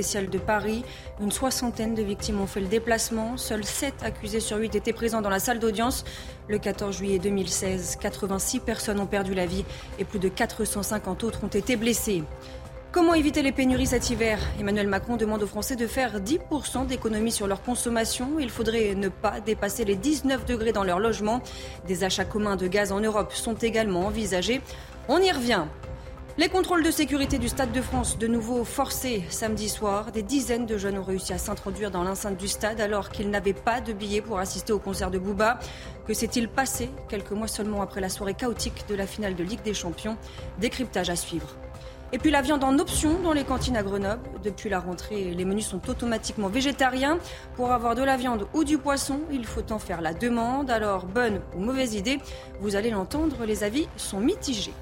de Paris. Une soixantaine de victimes ont fait le déplacement. Seuls 7 accusés sur 8 étaient présents dans la salle d'audience. Le 14 juillet 2016, 86 personnes ont perdu la vie et plus de 450 autres ont été blessées. Comment éviter les pénuries cet hiver? Emmanuel Macron demande aux Français de faire 10% d'économies sur leur consommation. Il faudrait ne pas dépasser les 19 degrés dans leur logement. Des achats communs de gaz en Europe sont également envisagés. On y revient. Les contrôles de sécurité du Stade de France, de nouveau forcés samedi soir. Des dizaines de jeunes ont réussi à s'introduire dans l'enceinte du stade alors qu'ils n'avaient pas de billets pour assister au concert de Booba. Que s'est-il passé quelques mois seulement après la soirée chaotique de la finale de Ligue des Champions? Décryptage à suivre. Et puis la viande en option dans les cantines à Grenoble. Depuis la rentrée, les menus sont automatiquement végétariens. Pour avoir de la viande ou du poisson, il faut en faire la demande. Alors, bonne ou mauvaise idée, vous allez l'entendre, les avis sont mitigés.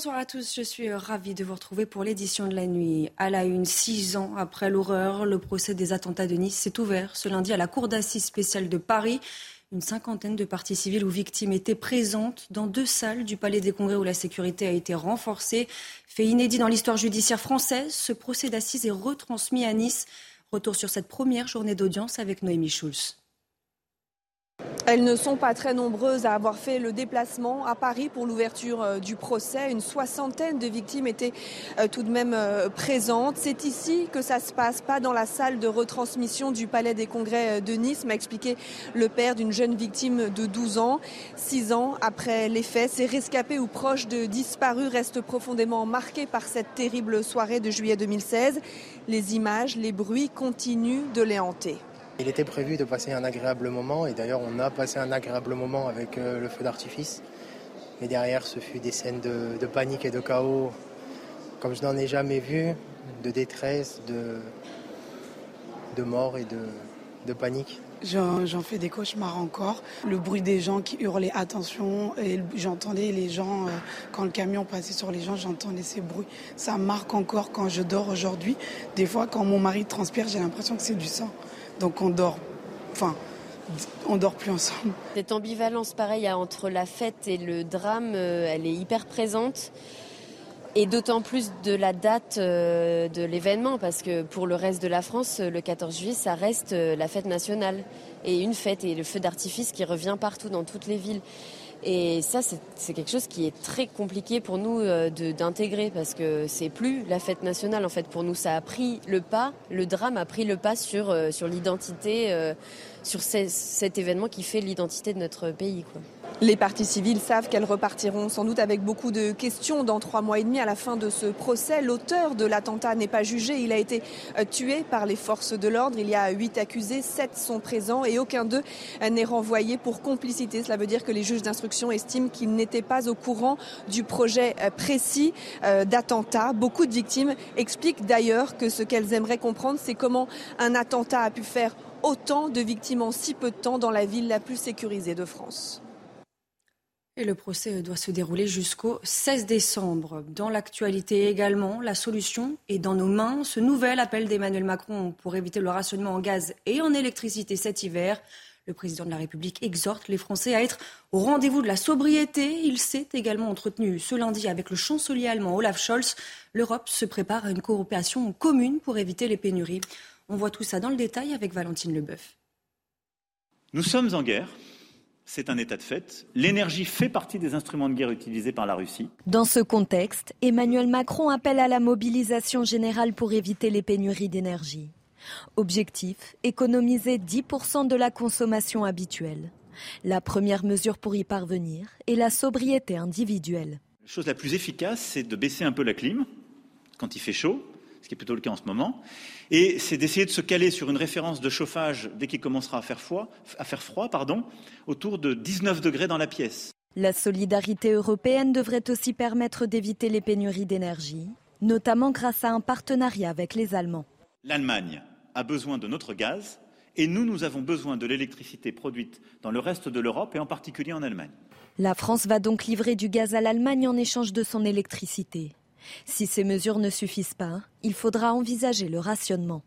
Bonsoir à tous, je suis ravie de vous retrouver pour l'édition de la nuit. À la une, six ans après l'horreur, le procès des attentats de Nice s'est ouvert ce lundi à la Cour d'assises spéciale de Paris. Une cinquantaine de parties civiles ou victimes étaient présentes dans deux salles du Palais des Congrès où la sécurité a été renforcée. Fait inédit dans l'histoire judiciaire française, ce procès d'assises est retransmis à Nice. Retour sur cette première journée d'audience avec Noémie Schulz. Elles ne sont pas très nombreuses à avoir fait le déplacement à Paris pour l'ouverture euh, du procès. Une soixantaine de victimes étaient euh, tout de même euh, présentes. C'est ici que ça se passe, pas dans la salle de retransmission du Palais des Congrès de Nice, m'a expliqué le père d'une jeune victime de 12 ans. Six ans après les faits, ces rescapés ou proches de disparus restent profondément marqués par cette terrible soirée de juillet 2016. Les images, les bruits continuent de les hanter. Il était prévu de passer un agréable moment et d'ailleurs on a passé un agréable moment avec euh, le feu d'artifice. Mais derrière ce fut des scènes de, panique et de chaos comme je n'en ai jamais vu, de détresse, de, mort et de, panique. J'en fais des cauchemars encore. Le bruit des gens qui hurlaient attention, et j'entendais les gens, euh, quand le camion passait sur les gens, j'entendais ces bruits. Ça marque encore quand je dors aujourd'hui. Des fois, quand mon mari transpire, j'ai l'impression que c'est du sang. Donc on dort, enfin, on dort plus ensemble. Cette ambivalence, pareil, entre la fête et le drame, euh, elle est hyper présente. Et d'autant plus de la date euh, de l'événement, parce que pour le reste de la France, le 14 juillet, ça reste euh, la fête nationale. Et une fête et le feu d'artifice qui revient partout dans toutes les villes. Et ça, c'est quelque chose qui est très compliqué pour nous euh, d'intégrer parce que c'est plus la fête nationale. En fait, pour nous, ça a pris le pas, le drame a pris le pas sur, euh, sur l'identité, euh, sur cet événement qui fait l'identité de notre pays. Les parties civiles savent qu'elles repartiront sans doute avec beaucoup de questions dans trois mois et demi à la fin de ce procès. L'auteur de l'attentat n'est pas jugé. Il a été euh, tué par les forces de l'ordre. Il y a huit accusés, sept sont présents et aucun d'eux n'est renvoyé pour complicité. Cela veut dire que les juges d'instruction estiment qu'ils n'étaient pas au courant du projet euh, précis euh, d'attentat. Beaucoup de victimes expliquent d'ailleurs que ce qu'elles aimeraient comprendre, c'est comment un attentat a pu faire autant de victimes en si peu de temps dans la ville la plus sécurisée de France. Et le procès doit se dérouler jusqu'au 16 décembre. Dans l'actualité également, la solution est dans nos mains. Ce nouvel appel d'Emmanuel Macron pour éviter le rationnement en gaz et en électricité cet hiver. Le président de la République exhorte les Français à être au rendez-vous de la sobriété. Il s'est également entretenu ce lundi avec le chancelier allemand Olaf Scholz. L'Europe se prépare à une coopération commune pour éviter les pénuries. On voit tout ça dans le détail avec Valentine Leboeuf. Nous sommes en guerre c'est un état de fait. L'énergie fait partie des instruments de guerre utilisés par la Russie. Dans ce contexte, Emmanuel Macron appelle à la mobilisation générale pour éviter les pénuries d'énergie. Objectif, économiser 10% de la consommation habituelle. La première mesure pour y parvenir est la sobriété individuelle. La chose la plus efficace, c'est de baisser un peu la clim quand il fait chaud, qui est plutôt le cas en ce moment, et c'est d'essayer de se caler sur une référence de chauffage dès qu'il commencera à faire froid, à faire froid pardon, autour de 19 degrés dans la pièce. La solidarité européenne devrait aussi permettre d'éviter les pénuries d'énergie, notamment grâce à un partenariat avec les Allemands. L'Allemagne a besoin de notre gaz et nous, nous avons besoin de l'électricité produite dans le reste de l'Europe et en particulier en Allemagne. La France va donc livrer du gaz à l'Allemagne en échange de son électricité. Si ces mesures ne suffisent pas, il faudra envisager le rationnement.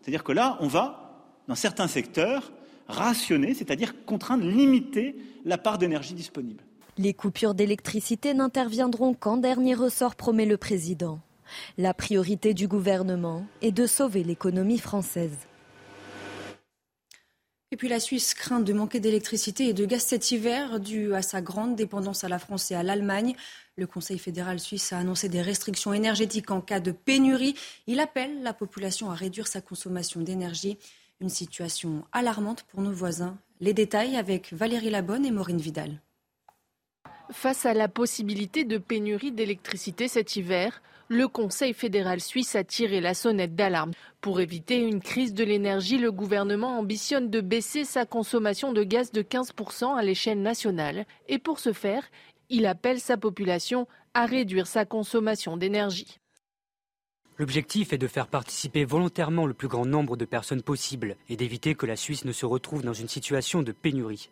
C'est-à-dire que là, on va, dans certains secteurs, rationner, c'est-à-dire contraindre, limiter la part d'énergie disponible. Les coupures d'électricité n'interviendront qu'en dernier ressort, promet le président. La priorité du gouvernement est de sauver l'économie française. Et puis la Suisse craint de manquer d'électricité et de gaz cet hiver dû à sa grande dépendance à la France et à l'Allemagne. Le Conseil fédéral suisse a annoncé des restrictions énergétiques en cas de pénurie. Il appelle la population à réduire sa consommation d'énergie. Une situation alarmante pour nos voisins. Les détails avec Valérie Labonne et Maureen Vidal. Face à la possibilité de pénurie d'électricité cet hiver, le Conseil fédéral suisse a tiré la sonnette d'alarme. Pour éviter une crise de l'énergie, le gouvernement ambitionne de baisser sa consommation de gaz de 15% à l'échelle nationale. Et pour ce faire, il appelle sa population à réduire sa consommation d'énergie. L'objectif est de faire participer volontairement le plus grand nombre de personnes possible et d'éviter que la Suisse ne se retrouve dans une situation de pénurie.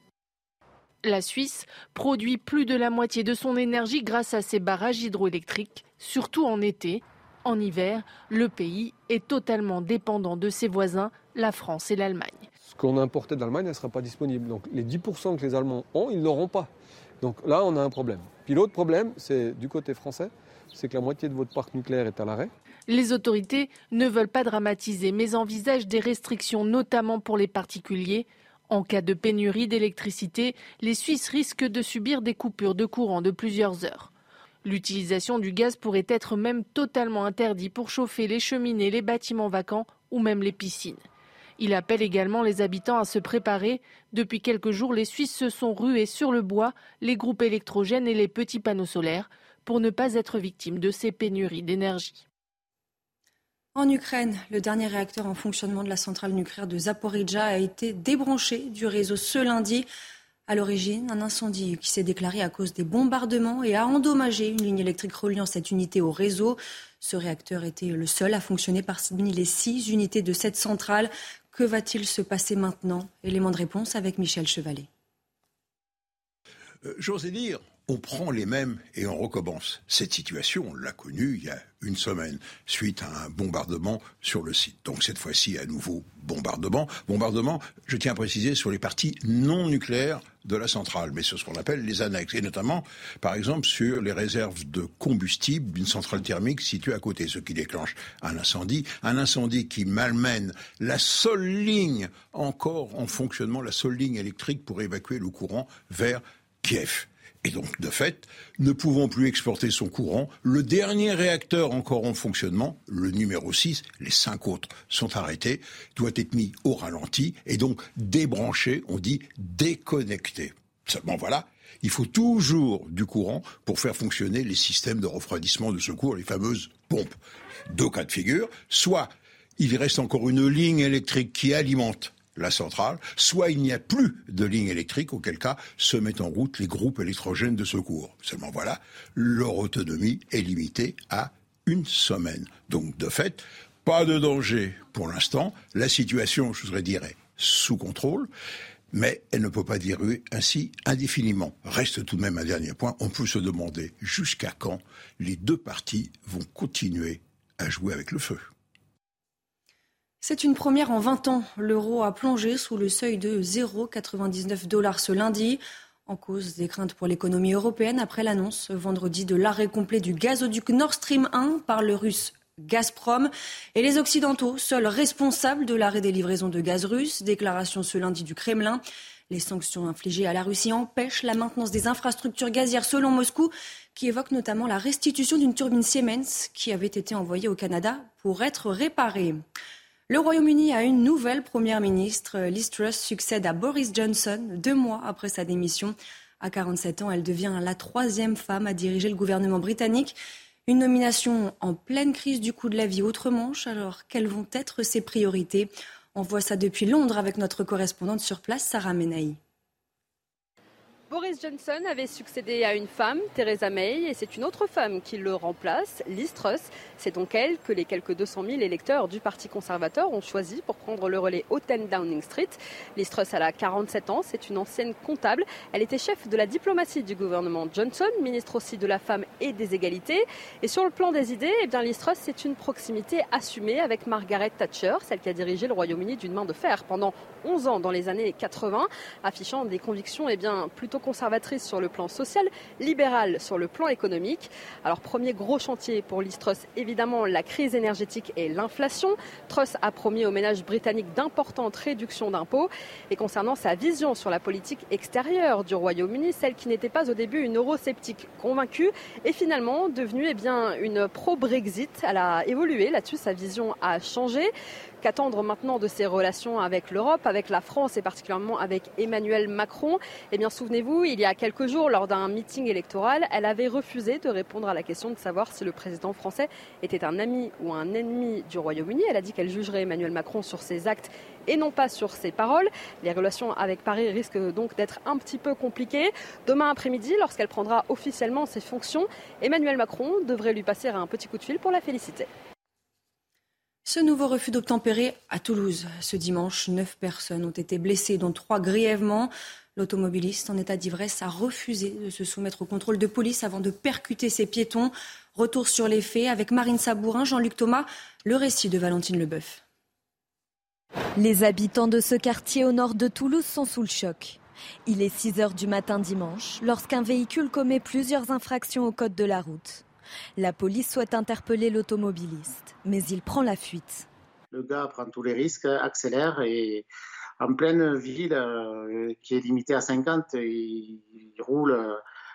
La Suisse produit plus de la moitié de son énergie grâce à ses barrages hydroélectriques, surtout en été. En hiver, le pays est totalement dépendant de ses voisins, la France et l'Allemagne. Ce qu'on a importé d'Allemagne ne sera pas disponible. Donc les 10% que les Allemands ont, ils n'auront pas. Donc là, on a un problème. Puis l'autre problème, c'est du côté français, c'est que la moitié de votre parc nucléaire est à l'arrêt. Les autorités ne veulent pas dramatiser, mais envisagent des restrictions, notamment pour les particuliers. En cas de pénurie d'électricité, les Suisses risquent de subir des coupures de courant de plusieurs heures. L'utilisation du gaz pourrait être même totalement interdite pour chauffer les cheminées, les bâtiments vacants ou même les piscines. Il appelle également les habitants à se préparer. Depuis quelques jours, les Suisses se sont rués sur le bois, les groupes électrogènes et les petits panneaux solaires pour ne pas être victimes de ces pénuries d'énergie. En Ukraine, le dernier réacteur en fonctionnement de la centrale nucléaire de Zaporizhzhia a été débranché du réseau ce lundi. À l'origine, un incendie qui s'est déclaré à cause des bombardements et a endommagé une ligne électrique reliant cette unité au réseau. Ce réacteur était le seul à fonctionner parmi les six unités de cette centrale. Que va-t-il se passer maintenant? Élément de réponse avec Michel Chevalet. Euh, j'osais dire, on prend les mêmes et on recommence. Cette situation, on l'a connue il y a une semaine, suite à un bombardement sur le site. Donc cette fois-ci, à nouveau, bombardement. Bombardement, je tiens à préciser, sur les parties non nucléaires de la centrale, mais sur ce qu'on appelle les annexes, et notamment, par exemple, sur les réserves de combustible d'une centrale thermique située à côté, ce qui déclenche un incendie, un incendie qui malmène la seule ligne encore en fonctionnement, la seule ligne électrique pour évacuer le courant vers Kiev. Et donc, de fait, ne pouvant plus exporter son courant, le dernier réacteur encore en fonctionnement, le numéro 6, les cinq autres sont arrêtés, doit être mis au ralenti et donc débranché, on dit déconnecté. Seulement voilà, il faut toujours du courant pour faire fonctionner les systèmes de refroidissement de secours, les fameuses pompes. Deux cas de figure, soit il reste encore une ligne électrique qui alimente la centrale, soit il n'y a plus de ligne électrique, auquel cas se mettent en route les groupes électrogènes de secours. Seulement voilà, leur autonomie est limitée à une semaine. Donc de fait, pas de danger pour l'instant. La situation, je voudrais dire, est sous contrôle. Mais elle ne peut pas durer ainsi indéfiniment. Reste tout de même un dernier point. On peut se demander jusqu'à quand les deux parties vont continuer à jouer avec le feu. C'est une première en 20 ans. L'euro a plongé sous le seuil de 0,99 dollars ce lundi, en cause des craintes pour l'économie européenne après l'annonce vendredi de l'arrêt complet du gazoduc Nord Stream 1 par le russe Gazprom et les Occidentaux, seuls responsables de l'arrêt des livraisons de gaz russe. Déclaration ce lundi du Kremlin. Les sanctions infligées à la Russie empêchent la maintenance des infrastructures gazières selon Moscou, qui évoque notamment la restitution d'une turbine Siemens qui avait été envoyée au Canada pour être réparée. Le Royaume-Uni a une nouvelle première ministre. Liz Truss succède à Boris Johnson deux mois après sa démission. À 47 ans, elle devient la troisième femme à diriger le gouvernement britannique. Une nomination en pleine crise du coût de la vie outre-Manche. Alors, quelles vont être ses priorités? On voit ça depuis Londres avec notre correspondante sur place, Sarah Menaï. Boris Johnson avait succédé à une femme, Theresa May, et c'est une autre femme qui le remplace, Liz Truss. C'est donc elle que les quelques 200 000 électeurs du Parti conservateur ont choisi pour prendre le relais au 10 Downing Street. Liz Truss, elle a 47 ans, c'est une ancienne comptable. Elle était chef de la diplomatie du gouvernement Johnson, ministre aussi de la femme et des égalités. Et sur le plan des idées, eh bien, Liz Truss, c'est une proximité assumée avec Margaret Thatcher, celle qui a dirigé le Royaume-Uni d'une main de fer pendant 11 ans dans les années 80, affichant des convictions eh bien, plutôt conservatrice sur le plan social, libérale sur le plan économique. Alors premier gros chantier pour Liz Truss, évidemment la crise énergétique et l'inflation. Truss a promis aux ménages britanniques d'importantes réductions d'impôts. Et concernant sa vision sur la politique extérieure du Royaume-Uni, celle qui n'était pas au début une eurosceptique convaincue est finalement devenue eh bien, une pro-Brexit. Elle a évolué là-dessus, sa vision a changé. Qu'attendre maintenant de ses relations avec l'Europe, avec la France et particulièrement avec Emmanuel Macron? Eh bien, souvenez-vous, il y a quelques jours, lors d'un meeting électoral, elle avait refusé de répondre à la question de savoir si le président français était un ami ou un ennemi du Royaume-Uni. Elle a dit qu'elle jugerait Emmanuel Macron sur ses actes et non pas sur ses paroles. Les relations avec Paris risquent donc d'être un petit peu compliquées. Demain après-midi, lorsqu'elle prendra officiellement ses fonctions, Emmanuel Macron devrait lui passer un petit coup de fil pour la féliciter. Ce nouveau refus d'obtempérer à Toulouse. Ce dimanche, neuf personnes ont été blessées, dont trois grièvement. L'automobiliste en état d'ivresse a refusé de se soumettre au contrôle de police avant de percuter ses piétons. Retour sur les faits avec Marine Sabourin, Jean-Luc Thomas, le récit de Valentine Leboeuf. Les habitants de ce quartier au nord de Toulouse sont sous le choc. Il est 6 heures du matin dimanche lorsqu'un véhicule commet plusieurs infractions au code de la route. La police souhaite interpeller l'automobiliste, mais il prend la fuite. Le gars prend tous les risques, accélère et en pleine ville euh, qui est limitée à 50, il, roule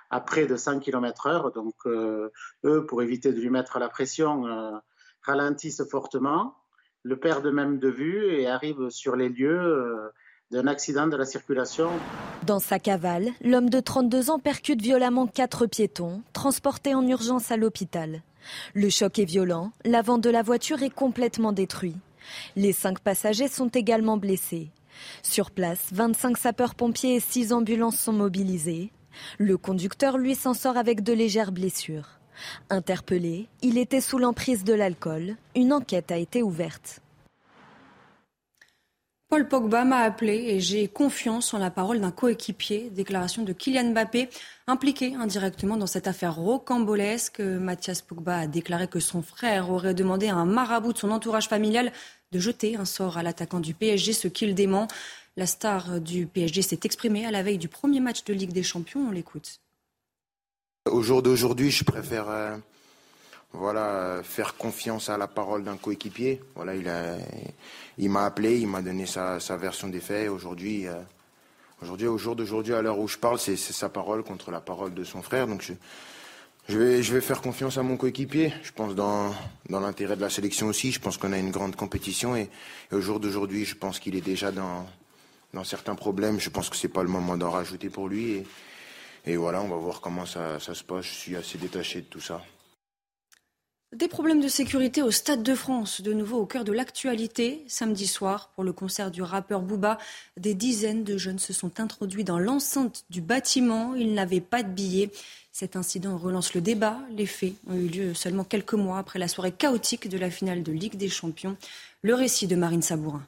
à près de 100 km/h. Donc, euh, eux, pour éviter de lui mettre la pression, euh, ralentissent fortement, le perdent même de vue et arrivent sur les lieux d'un accident de la circulation. Dans sa cavale, l'homme de 32 ans percute violemment quatre piétons, transportés en urgence à l'hôpital. Le choc est violent, l'avant de la voiture est complètement détruit. Les cinq passagers sont également blessés. Sur place, 25 sapeurs-pompiers et 6 ambulances sont mobilisés. Le conducteur, lui, s'en sort avec de légères blessures. Interpellé, il était sous l'emprise de l'alcool. Une enquête a été ouverte. Paul Pogba m'a appelé et j'ai confiance en la parole d'un coéquipier. Déclaration de Kylian Mbappé, impliqué indirectement dans cette affaire rocambolesque. Mathias Pogba a déclaré que son frère aurait demandé à un marabout de son entourage familial de jeter un sort à l'attaquant du PSG, ce qu'il dément. La star du PSG s'est exprimée à la veille du premier match de Ligue des Champions. On l'écoute. Au jour d'aujourd'hui, je préfère euh, voilà, faire confiance à la parole d'un coéquipier. Voilà, il a, il m'a appelé, il m'a donné sa, version des faits. Aujourd'hui, euh, aujourd'hui, au jour d'aujourd'hui, à l'heure où je parle, c'est, sa parole contre la parole de son frère. Donc, je, vais, faire confiance à mon coéquipier. Je pense dans, l'intérêt de la sélection aussi. Je pense qu'on a une grande compétition et, au jour d'aujourd'hui, je pense qu'il est déjà dans, certains problèmes. Je pense que c'est pas le moment d'en rajouter pour lui. Et, voilà, on va voir comment ça se passe. Je suis assez détaché de tout ça. Des problèmes de sécurité au Stade de France, de nouveau au cœur de l'actualité. Samedi soir, pour le concert du rappeur Booba, des dizaines de jeunes se sont introduits dans l'enceinte du bâtiment. Ils n'avaient pas de billets. Cet incident relance le débat. Les faits ont eu lieu seulement quelques mois après la soirée chaotique de la finale de Ligue des Champions. Le récit de Marine Sabourin.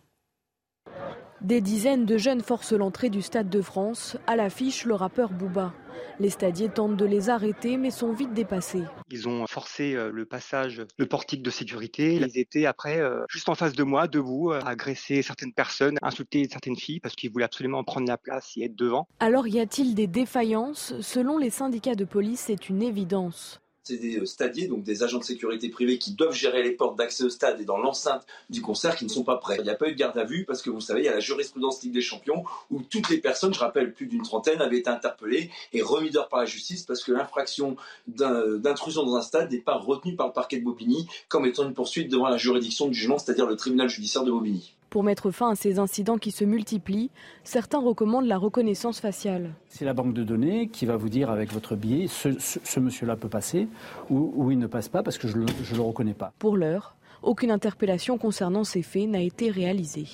Des dizaines de jeunes forcent l'entrée du Stade de France. À l'affiche, le rappeur Booba. Les stadiers tentent de les arrêter mais sont vite dépassés. Ils ont forcé euh, le passage, le portique de sécurité. Ils étaient après euh, juste en face de moi, debout, à euh, agresser certaines personnes, insulter certaines filles parce qu'ils voulaient absolument prendre la place et être devant. Alors y a-t-il des défaillances? Selon les syndicats de police, c'est une évidence. C'est des euh, stadiers, donc des agents de sécurité privés qui doivent gérer les portes d'accès au stade et dans l'enceinte du concert qui ne sont pas prêts. Il n'y a pas eu de garde à vue parce que vous savez, il y a la jurisprudence Ligue des Champions où toutes les personnes, je rappelle plus d'une trentaine, avaient été interpellées et remises d'heure par la justice parce que l'infraction d'intrusion dans un stade n'est pas retenue par le parquet de Bobigny comme étant une poursuite devant la juridiction du jugement, c'est-à-dire le tribunal judiciaire de Bobigny. Pour mettre fin à ces incidents qui se multiplient, certains recommandent la reconnaissance faciale. C'est la banque de données qui va vous dire avec votre billet, ce, monsieur-là peut passer ou, il ne passe pas parce que je ne le, reconnais pas. Pour l'heure, aucune interpellation concernant ces faits n'a été réalisée.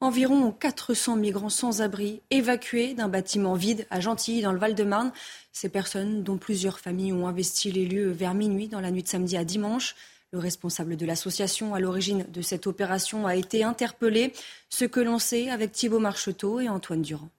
Environ 400 migrants sans abri évacués d'un bâtiment vide à Gentilly dans le Val-de-Marne. Ces personnes, dont plusieurs familles, ont investi les lieux vers minuit dans la nuit de samedi à dimanche. Le responsable de l'association à l'origine de cette opération a été interpellé, ce que l'on sait avec Thibault Marcheteau et Antoine Durand.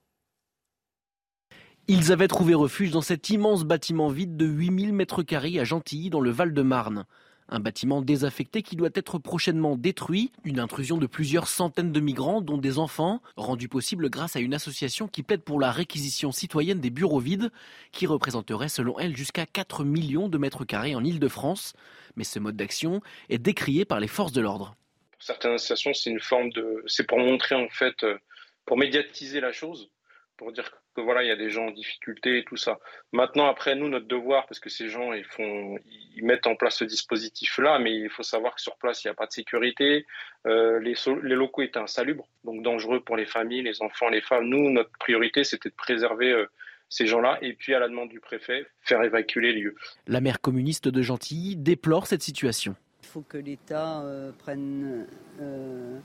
Ils avaient trouvé refuge dans cet immense bâtiment vide de 8000 mètres carrés à Gentilly, dans le Val-de-Marne. Un bâtiment désaffecté qui doit être prochainement détruit, une intrusion de plusieurs centaines de migrants, dont des enfants, rendue possible grâce à une association qui plaide pour la réquisition citoyenne des bureaux vides, qui représenterait selon elle jusqu'à 4 millions de mètres carrés en Ile-de-France mais ce mode d'action est décrié par les forces de l'ordre. Pour certaines associations, c'est une forme de, c'est pour montrer en fait, euh, pour médiatiser la chose, pour dire que voilà, il y a des gens en difficulté et tout ça. Maintenant, après, nous, notre devoir, parce que ces gens, ils font, ils mettent en place ce dispositif-là, mais il faut savoir que sur place, il n'y a pas de sécurité. Euh, les, les, locaux étaient insalubres, donc dangereux pour les familles, les enfants, les femmes. Nous, notre priorité, c'était de préserver euh, ces gens-là et puis à la demande du préfet faire évacuer les lieux. La maire communiste de Gentilly déplore cette situation. Il faut que l'État euh, prenne, euh,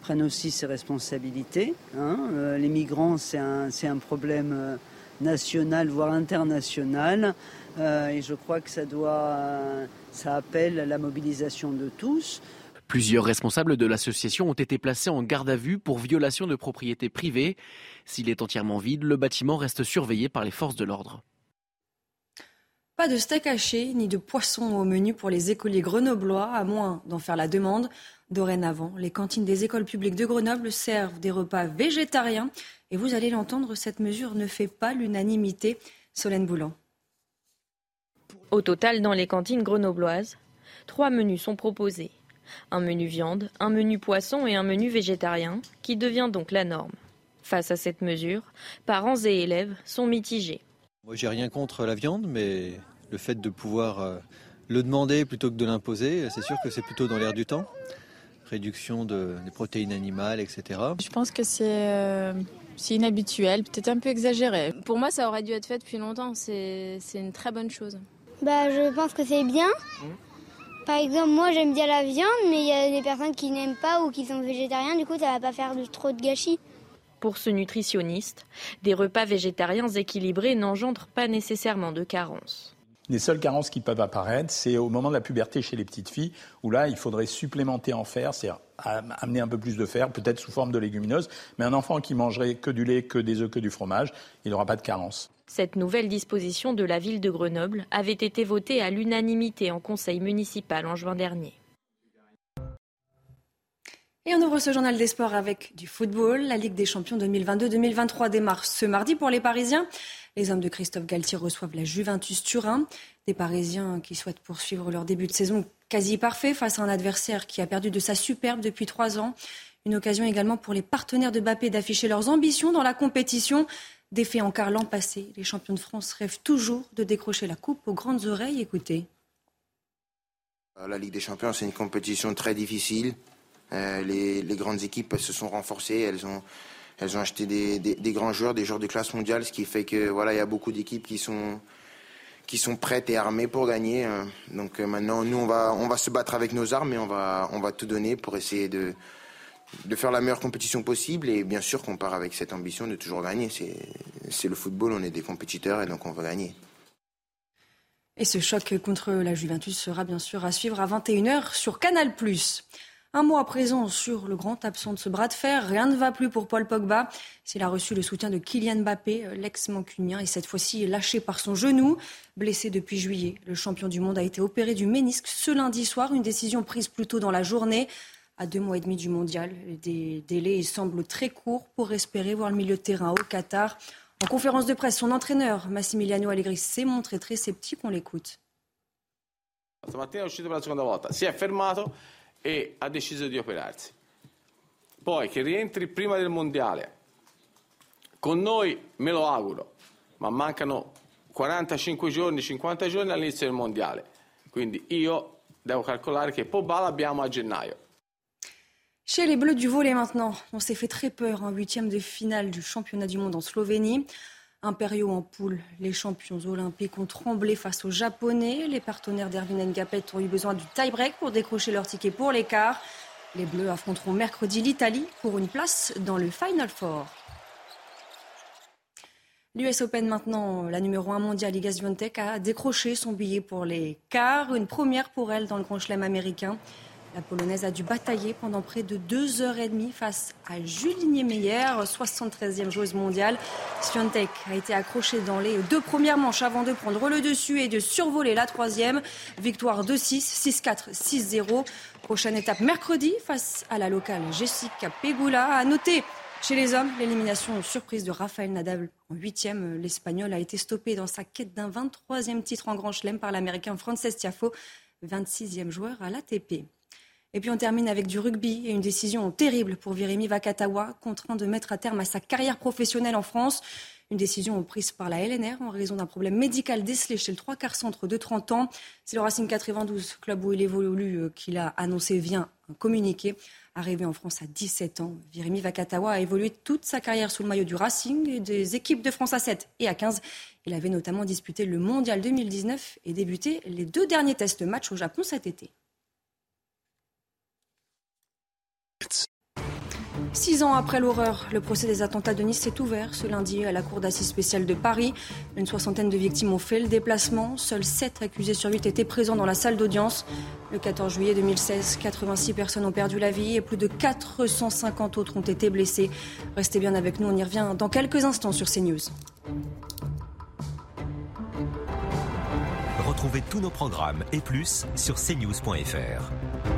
prenne aussi ses responsabilités. Hein. Euh, les migrants, c'est un, un, problème national, voire international. et je crois que ça, doit, ça appelle la mobilisation de tous. Plusieurs responsables de l'association ont été placés en garde à vue pour violation de propriété privée. S'il est entièrement vide, le bâtiment reste surveillé par les forces de l'ordre. Pas de steak haché ni de poisson au menu pour les écoliers grenoblois, à moins d'en faire la demande. Dorénavant, les cantines des écoles publiques de Grenoble servent des repas végétariens. Et vous allez l'entendre, cette mesure ne fait pas l'unanimité. Solène Boulan. Au total, dans les cantines grenobloises, trois menus sont proposés un menu viande, un menu poisson et un menu végétarien, qui devient donc la norme. Face à cette mesure, parents et élèves sont mitigés. Moi, j'ai rien contre la viande, mais le fait de pouvoir euh, le demander plutôt que de l'imposer, c'est sûr que c'est plutôt dans l'air du temps. Réduction des protéines animales, etc. Je pense que c'est euh, inhabituel, peut-être un peu exagéré. Pour moi, ça aurait dû être fait depuis longtemps. C'est une très bonne chose. Bah, je pense que c'est bien. Mmh. Par exemple, moi j'aime bien la viande, mais il y a des personnes qui n'aiment pas ou qui sont végétariens, du coup ça va pas faire trop de gâchis. Pour ce nutritionniste, des repas végétariens équilibrés n'engendrent pas nécessairement de carences. Les seules carences qui peuvent apparaître, c'est au moment de la puberté chez les petites filles, où là, il faudrait supplémenter en fer, c'est-à-dire amener un peu plus de fer, peut-être sous forme de légumineuses. Mais un enfant qui mangerait que du lait, que des œufs, que du fromage, il n'aura pas de carence. Cette nouvelle disposition de la ville de Grenoble avait été votée à l'unanimité en conseil municipal en juin dernier. Et on ouvre ce journal des sports avec du football. La Ligue des champions 2022-2023 démarre ce mardi pour les Parisiens. Les hommes de Christophe Galtier reçoivent la Juventus Turin. Des Parisiens qui souhaitent poursuivre leur début de saison quasi parfait face à un adversaire qui a perdu de sa superbe depuis trois ans. Une occasion également pour les partenaires de Bappé d'afficher leurs ambitions dans la compétition. Défait en quart l'an passé, les champions de France rêvent toujours de décrocher la coupe aux grandes oreilles. Écoutez. La Ligue des Champions, c'est une compétition très difficile. Euh, les, grandes équipes se sont renforcées, elles ont, elles ont acheté des, grands joueurs, des joueurs de classe mondiale, ce qui fait que voilà, il y a beaucoup d'équipes qui sont, qui sont prêtes et armées pour gagner. Hein. Donc euh, maintenant, nous, on va, on va se battre avec nos armes et on va, on va tout donner pour essayer de, de faire la meilleure compétition possible et bien sûr qu'on part avec cette ambition de toujours gagner. C'est le football, on est des compétiteurs et donc on va gagner. Et ce choc contre la Juventus sera bien sûr à suivre à 21h sur Canal+. Un mot à présent sur le grand absent de ce bras de fer. Rien ne va plus pour Paul Pogba. S'il a reçu le soutien de Kylian Mbappé, l'ex-mancunien est cette fois-ci lâché par son genou. Blessé depuis juillet, le champion du monde a été opéré du ménisque ce lundi soir, une décision prise plus tôt dans la journée à deux mois et demi du mondial. Des délais semblent très courts pour espérer voir le milieu de terrain au Qatar. En conférence de presse, son entraîneur, Massimiliano Allegri, s'est montré très sceptique. On l'écoute. E ha deciso di operarsi. Poi che rientri prima del mondiale, con noi me lo auguro, ma mancano 45 giorni, 50 giorni all'inizio del mondiale. Quindi io devo calcolare che Pogba l'abbiamo a gennaio. Chez les Bleus du volet maintenant, on s'est fait très peur en huitième de finale du championnat du monde en Slovénie. Impériaux en poule, les champions olympiques ont tremblé face aux Japonais. Les partenaires d'Erwin Ngapet ont eu besoin du tie-break pour décrocher leur ticket pour l'écart. Les Bleus affronteront mercredi l'Italie pour une place dans le Final Four. L'US Open maintenant, la numéro 1 mondiale Iga Swiatek a décroché son billet pour les quarts, une première pour elle dans le Grand Chelem américain. La Polonaise a dû batailler pendant près de deux heures et demie face à Julie Meyer, 73e joueuse mondiale. Swiatek a été accrochée dans les deux premières manches avant de prendre le dessus et de survoler la troisième. Victoire 2-6, 6-4, 6-0. Prochaine étape mercredi face à la locale Jessica Pegula. À noter chez les hommes, l'élimination surprise de Rafael Nadal en huitième, l'Espagnol a été stoppé dans sa quête d'un 23e titre en Grand Chelem par l'Américain Frances Tiafo, 26e joueur à l'ATP. Et puis on termine avec du rugby et une décision terrible pour Virimi Vakatawa, contraint de mettre à terme à sa carrière professionnelle en France. Une décision prise par la LNR en raison d'un problème médical décelé chez le trois quarts centre de 30 ans. C'est le Racing 92, club où il évolue, euh, qu'il a annoncé vient un communiqué. Arrivé en France à 17 ans, Virimi Vakatawa a évolué toute sa carrière sous le maillot du Racing et des équipes de France à 7 et à 15. Il avait notamment disputé le Mondial 2019 et débuté les deux derniers tests matchs au Japon cet été. Six ans après l'horreur, le procès des attentats de Nice s'est ouvert ce lundi à la Cour d'assises spéciale de Paris. Une soixantaine de victimes ont fait le déplacement. Seuls sept accusés sur huit étaient présents dans la salle d'audience. Le 14 juillet 2016, 86 personnes ont perdu la vie et plus de 450 autres ont été blessées. Restez bien avec nous, on y revient dans quelques instants sur CNews. Retrouvez tous nos programmes et plus sur cnews.fr.